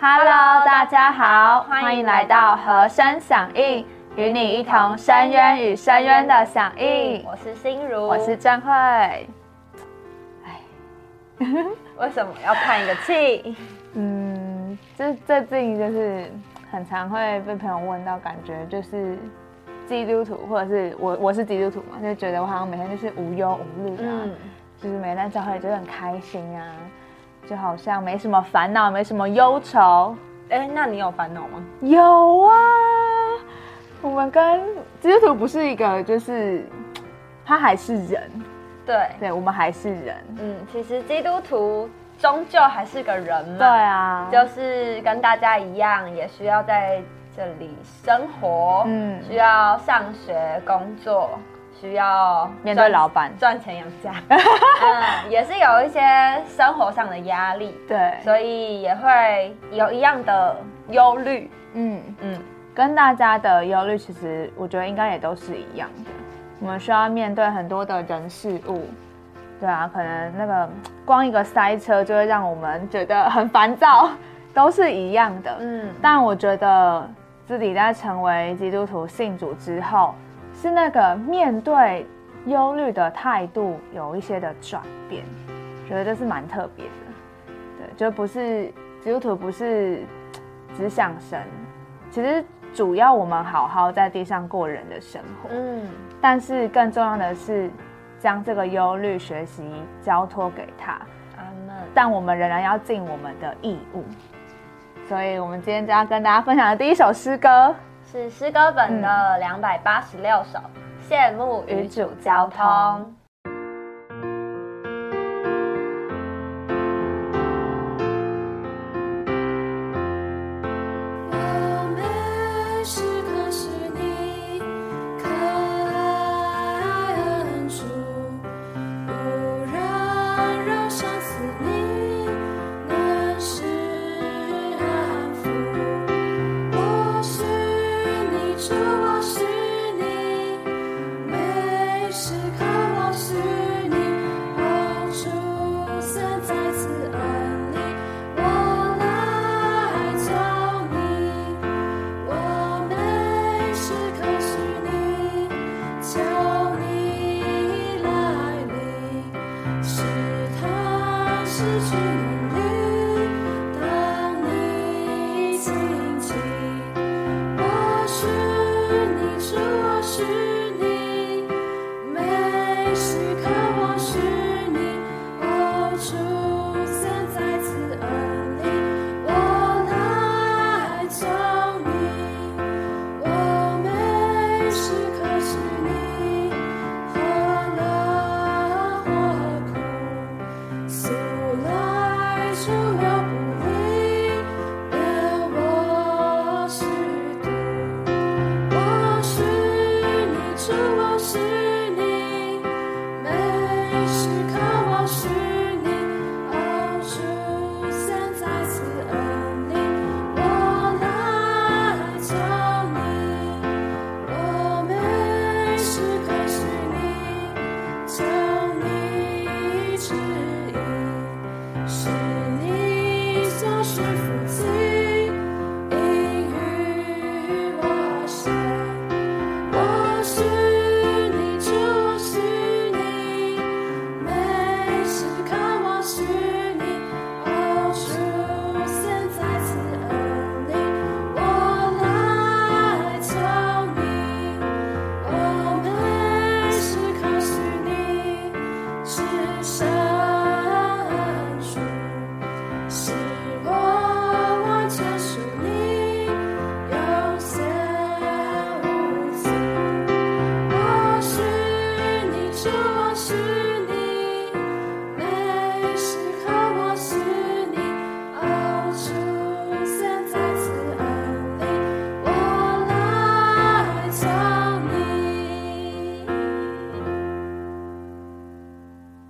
Hello，大家好，欢迎来到和声响应，与你一同深渊与深渊的响应。我是心如，我是郑慧。哎，为什么要叹一个气？嗯，这最近就是很常会被朋友问到，感觉就是基督徒，或者是我我是基督徒嘛，就觉得我好像每天就是无忧无虑啊，嗯，就是每天在教会就很开心啊，就好像没什么烦恼，没什么忧愁。哎，那你有烦恼吗？有啊，我们跟基督徒不是一个，就是他还是人，对，对我们还是人，嗯，其实基督徒终究还是个人嘛，对啊，就是跟大家一样，也需要在这里生活，嗯。需要上学、工作，需要面对老板。赚钱养家，嗯，也是有一些生活上的压力，对，所以也会有一样的忧虑，嗯，嗯，跟大家的忧虑，其实我觉得应该也都是一样的。我们需要面对很多的人事物，对啊，可能那个光一个塞车就会让我们觉得很烦躁，都是一样的。嗯，但我觉得自己在成为基督徒信主之后，是那个面对忧虑的态度有一些的转变，觉得这是蛮特别的。对，就不是基督徒不是只想神，其实主要我们好好在地上过人的生活，嗯，但是更重要的是将这个忧虑学习交托给他。但我们仍然要尽我们的义务。所以，我们今天就要跟大家分享的第一首诗歌，是诗歌本的两百八十六首，羡慕与主交通。是你，每時刻我是你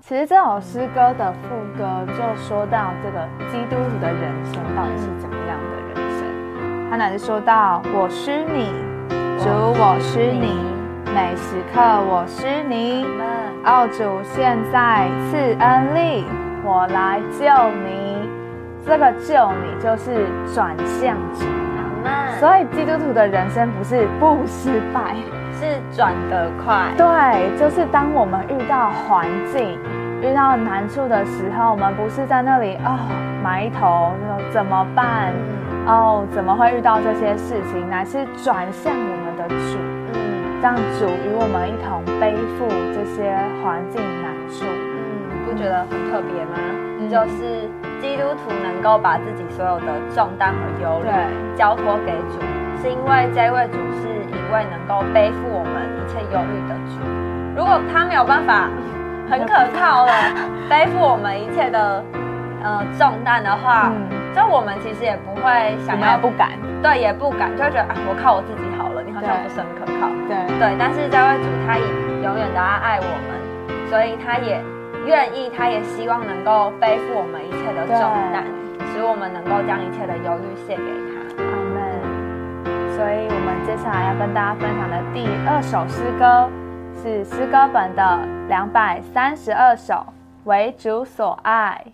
其实这首诗歌的副歌就说到这个基督徒的人生到底是怎么样的人生。他哪里说到我是你，主我是你，每时刻我是你，哦，主现在赐恩力，我来救你。这个救你就是转向主，所以基督徒的人生不是不失败，是转得快。对，就是当我们遇到环境、遇到难处的时候，我们不是在那里哦埋头说怎么办，哦怎么会遇到这些事情，乃是转向我们的主，嗯让主与我们一同背负这些环境难处。嗯，不觉得很特别吗？嗯就是基督徒能够把自己所有的重担和忧虑交托给主，是因为这位主是一位能够背负我们一切忧虑的主。如果他没有办法很可靠的 背负我们一切的呃重担的话，嗯就我们其实也不会想要不敢，对，也不敢，就会觉得啊，我靠我自己好像不是很可靠。对对，但是这位主他也永远的爱爱我们，所以他也愿意，他也希望能够背负我们一切的重担，使我们能够将一切的忧虑卸给他。阿门。所以，我们接下来要跟大家分享的第二首诗歌是诗歌本的两百三十二首《为主所爱》。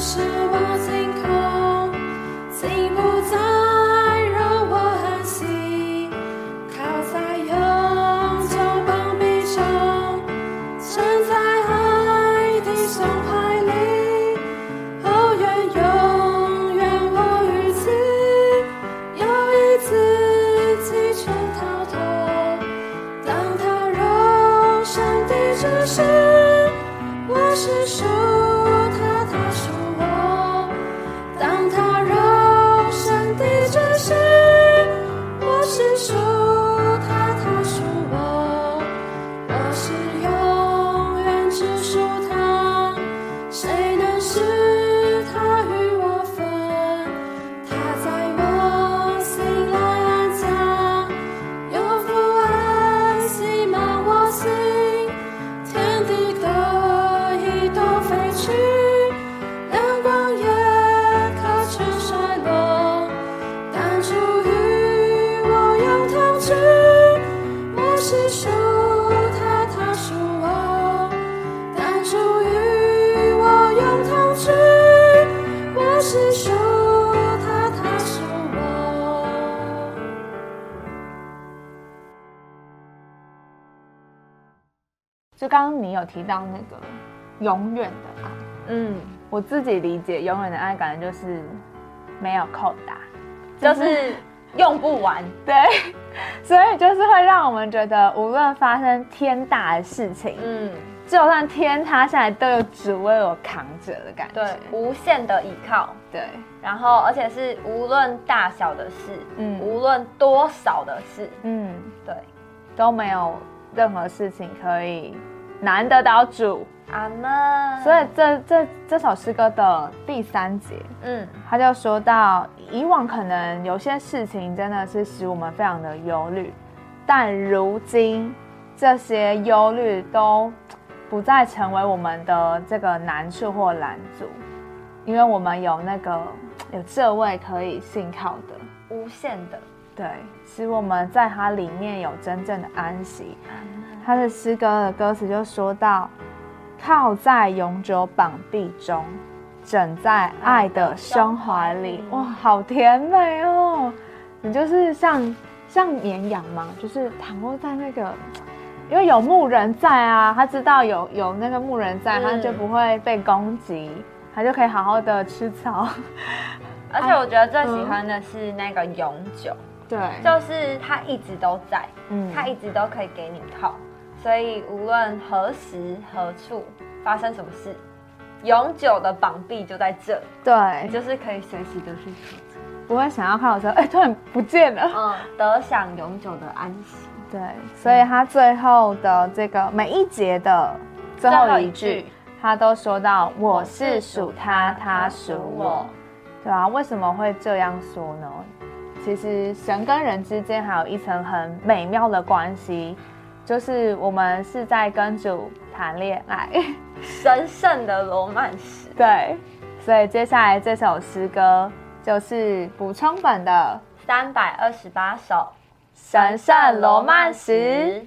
是。就刚刚你有提到那个永远的爱，嗯，我自己理解永远的爱，感觉就是没有扣打，就是用不完。对，所以就是会让我们觉得，无论发生天大的事情，嗯，就算天塌下来，都有只为我扛着的感觉。对，无限的依靠。对，然后，而且是无论大小的事，嗯无论多少的事，嗯，对，都没有任何事情可以难得到主。阿门。所以这这这首诗歌的第三节，嗯，他就说到，以往可能有些事情真的是使我们非常的忧虑，但如今这些忧虑都不再成为我们的这个难处或拦阻，因为我们有那个有这位可以信靠的，无限的。对，使我们在它里面有真正的安息。他的诗歌的歌词就说到：“靠在永久绑臂中，枕在爱的胸怀里。”哇，好甜美哦！你就是像像绵羊嘛，就是躺卧在那个，因为有牧人在啊，他知道有有那个牧人在，嗯他就不会被攻击，他就可以好好的吃草。而且我觉得最喜欢的是那个永久，对，就是他一直都在，嗯他一直都可以给你靠，所以无论何时何处发生什么事，永久的绑臂就在这，对。你，就是可以随时都去靠着，不会想要看我说，哎、突然不见了。嗯，得享永久的安息。对，所以他最后的这个每一节的最后一句，他都说到我是属他，他属我，对啊，为什么会这样说呢？其实神跟人之间还有一层很美妙的关系，就是我们是在跟主谈恋爱。神圣的罗曼史。对，所以接下来这首诗歌就是补充本的三百二十八首神圣罗曼史。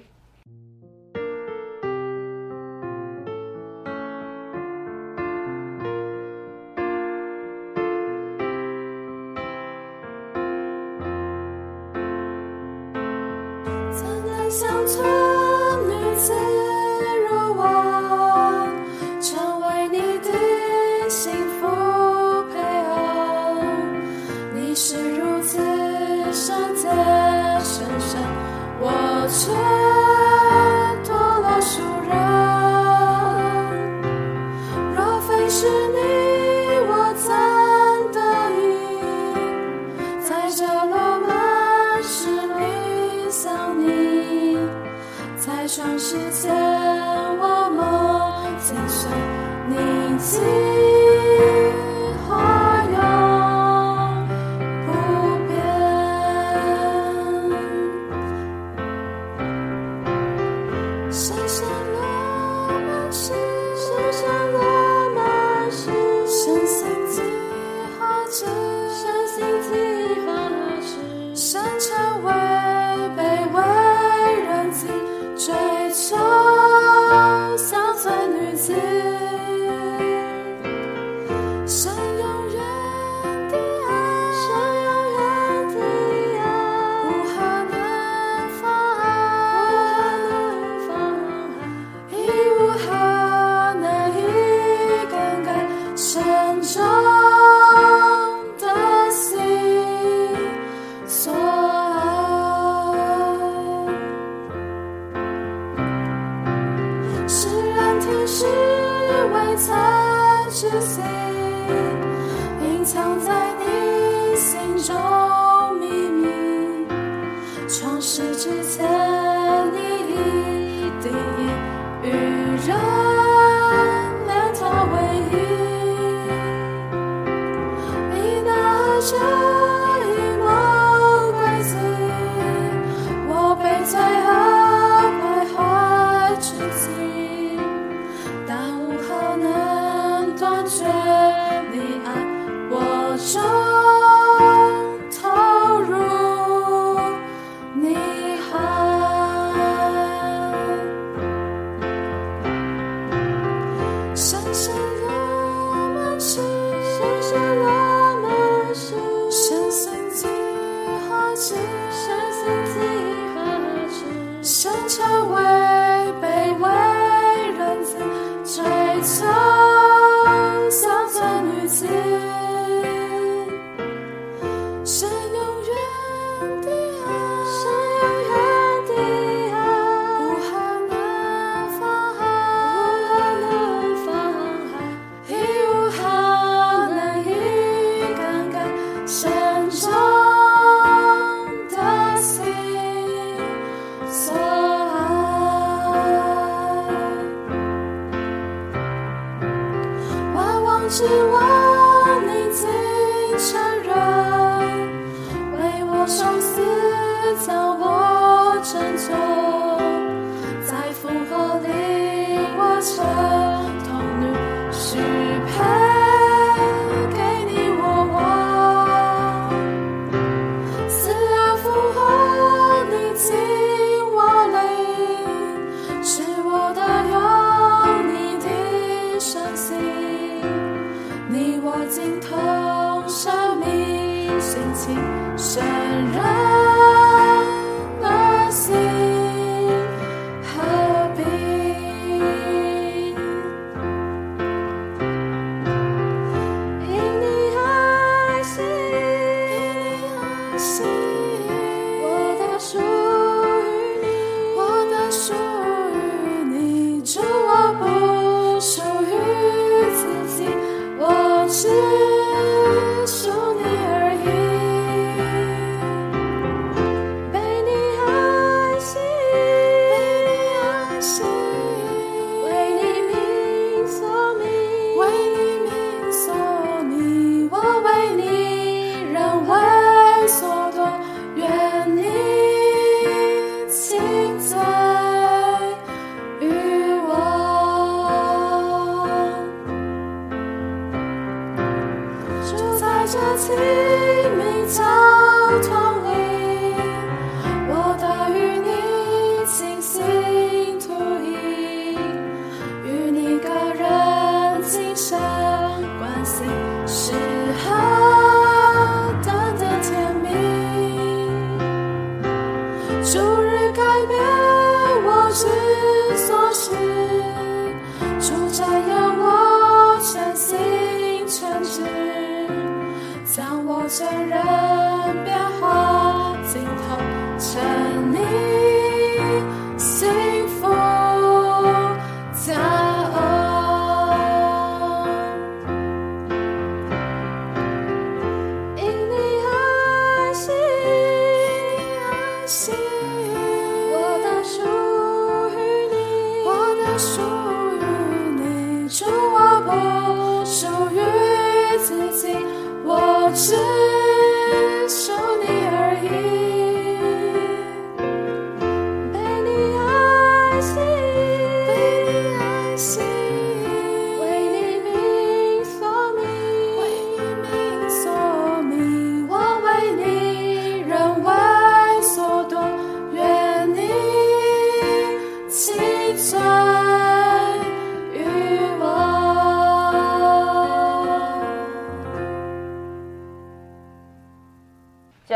能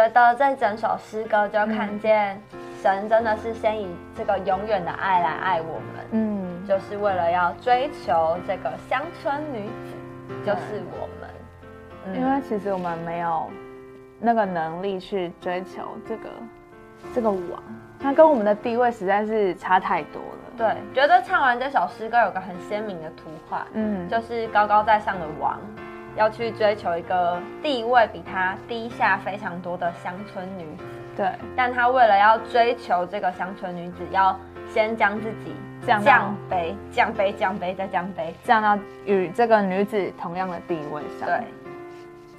觉得这整首诗歌就看见神真的是先以这个永远的爱来爱我们，嗯，就是为了要追求这个乡村女子，就是我们。嗯。因为其实我们没有那个能力去追求这个这个王，他跟我们的地位实在是差太多了。对，觉得唱完这首诗歌有个很鲜明的图画，嗯，就是高高在上的王要去追求一个地位比他低下非常多的乡村女子，对，但他为了要追求这个乡村女子，要先将自己降降卑、降卑、降卑再降卑。降到与这个女子同样的地位上。对，，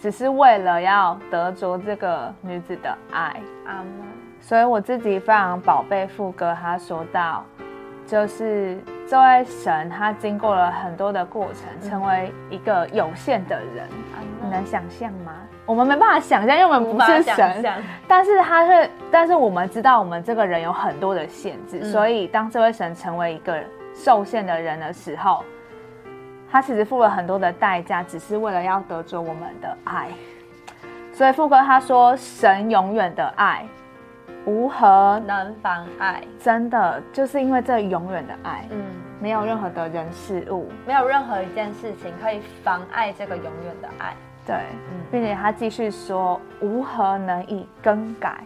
只是为了要得着这个女子的爱。阿门。所以我自己非常宝贝副歌，他说到，就是这位神他经过了很多的过程，成为一个有限的人，你能想象吗？我们没办法想象，因为我们不是神，但是他是，但是我们知道我们这个人有很多的限制，嗯。所以当这位神成为一个受限的人的时候，他其实付了很多的代价，只是为了要得着我们的爱。所以副哥他说：“神永远的爱，无何能妨碍。真的就是因为这永远的爱，嗯，没有任何的人事物，没有任何一件事情可以妨碍这个永远的爱。对，嗯并且他继续说：无何能以更改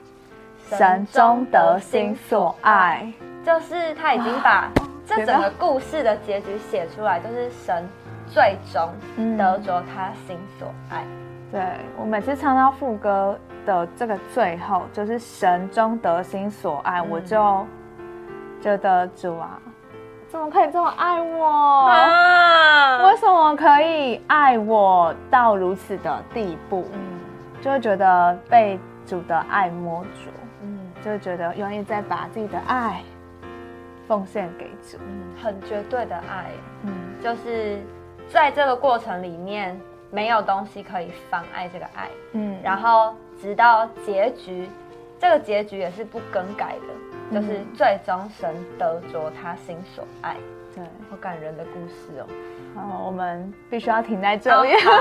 神中得心所爱。”就是他已经把这整个故事的结局写出来，就是神最终嗯得着他心所爱。对我每次唱到副歌的这个最后，就是神中得心所爱，嗯我就觉得主啊，怎么可以这么爱我？啊为什么可以爱我到如此的地步？嗯就会觉得被主的爱摸着，嗯就会觉得愿意再把自己的爱奉献给主。嗯，很绝对的爱，嗯，就是在这个过程里面，没有东西可以妨碍这个爱。嗯，然后直到结局，这个结局也是不更改的，就是嗯最终神得着他心所爱，对，好感人的故事哦。好，我们必须要停在这里。好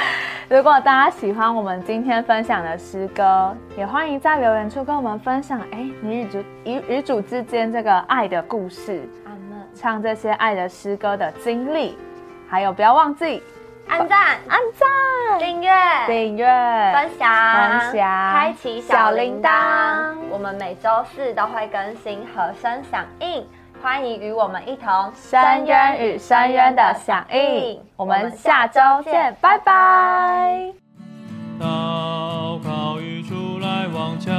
如果大家喜欢我们今天分享的诗歌，也欢迎在留言处跟我们分享，哎，你与主与与主之间这个爱的故事。唱这些爱的诗歌的经历，还有不要忘记按赞、按赞、订阅、订阅、分享、分享。开启小铃铛。我们每周四都会更新和声响应，欢迎与我们一同深渊与深渊的响应。我们下周见，拜拜。祷告与主来往前。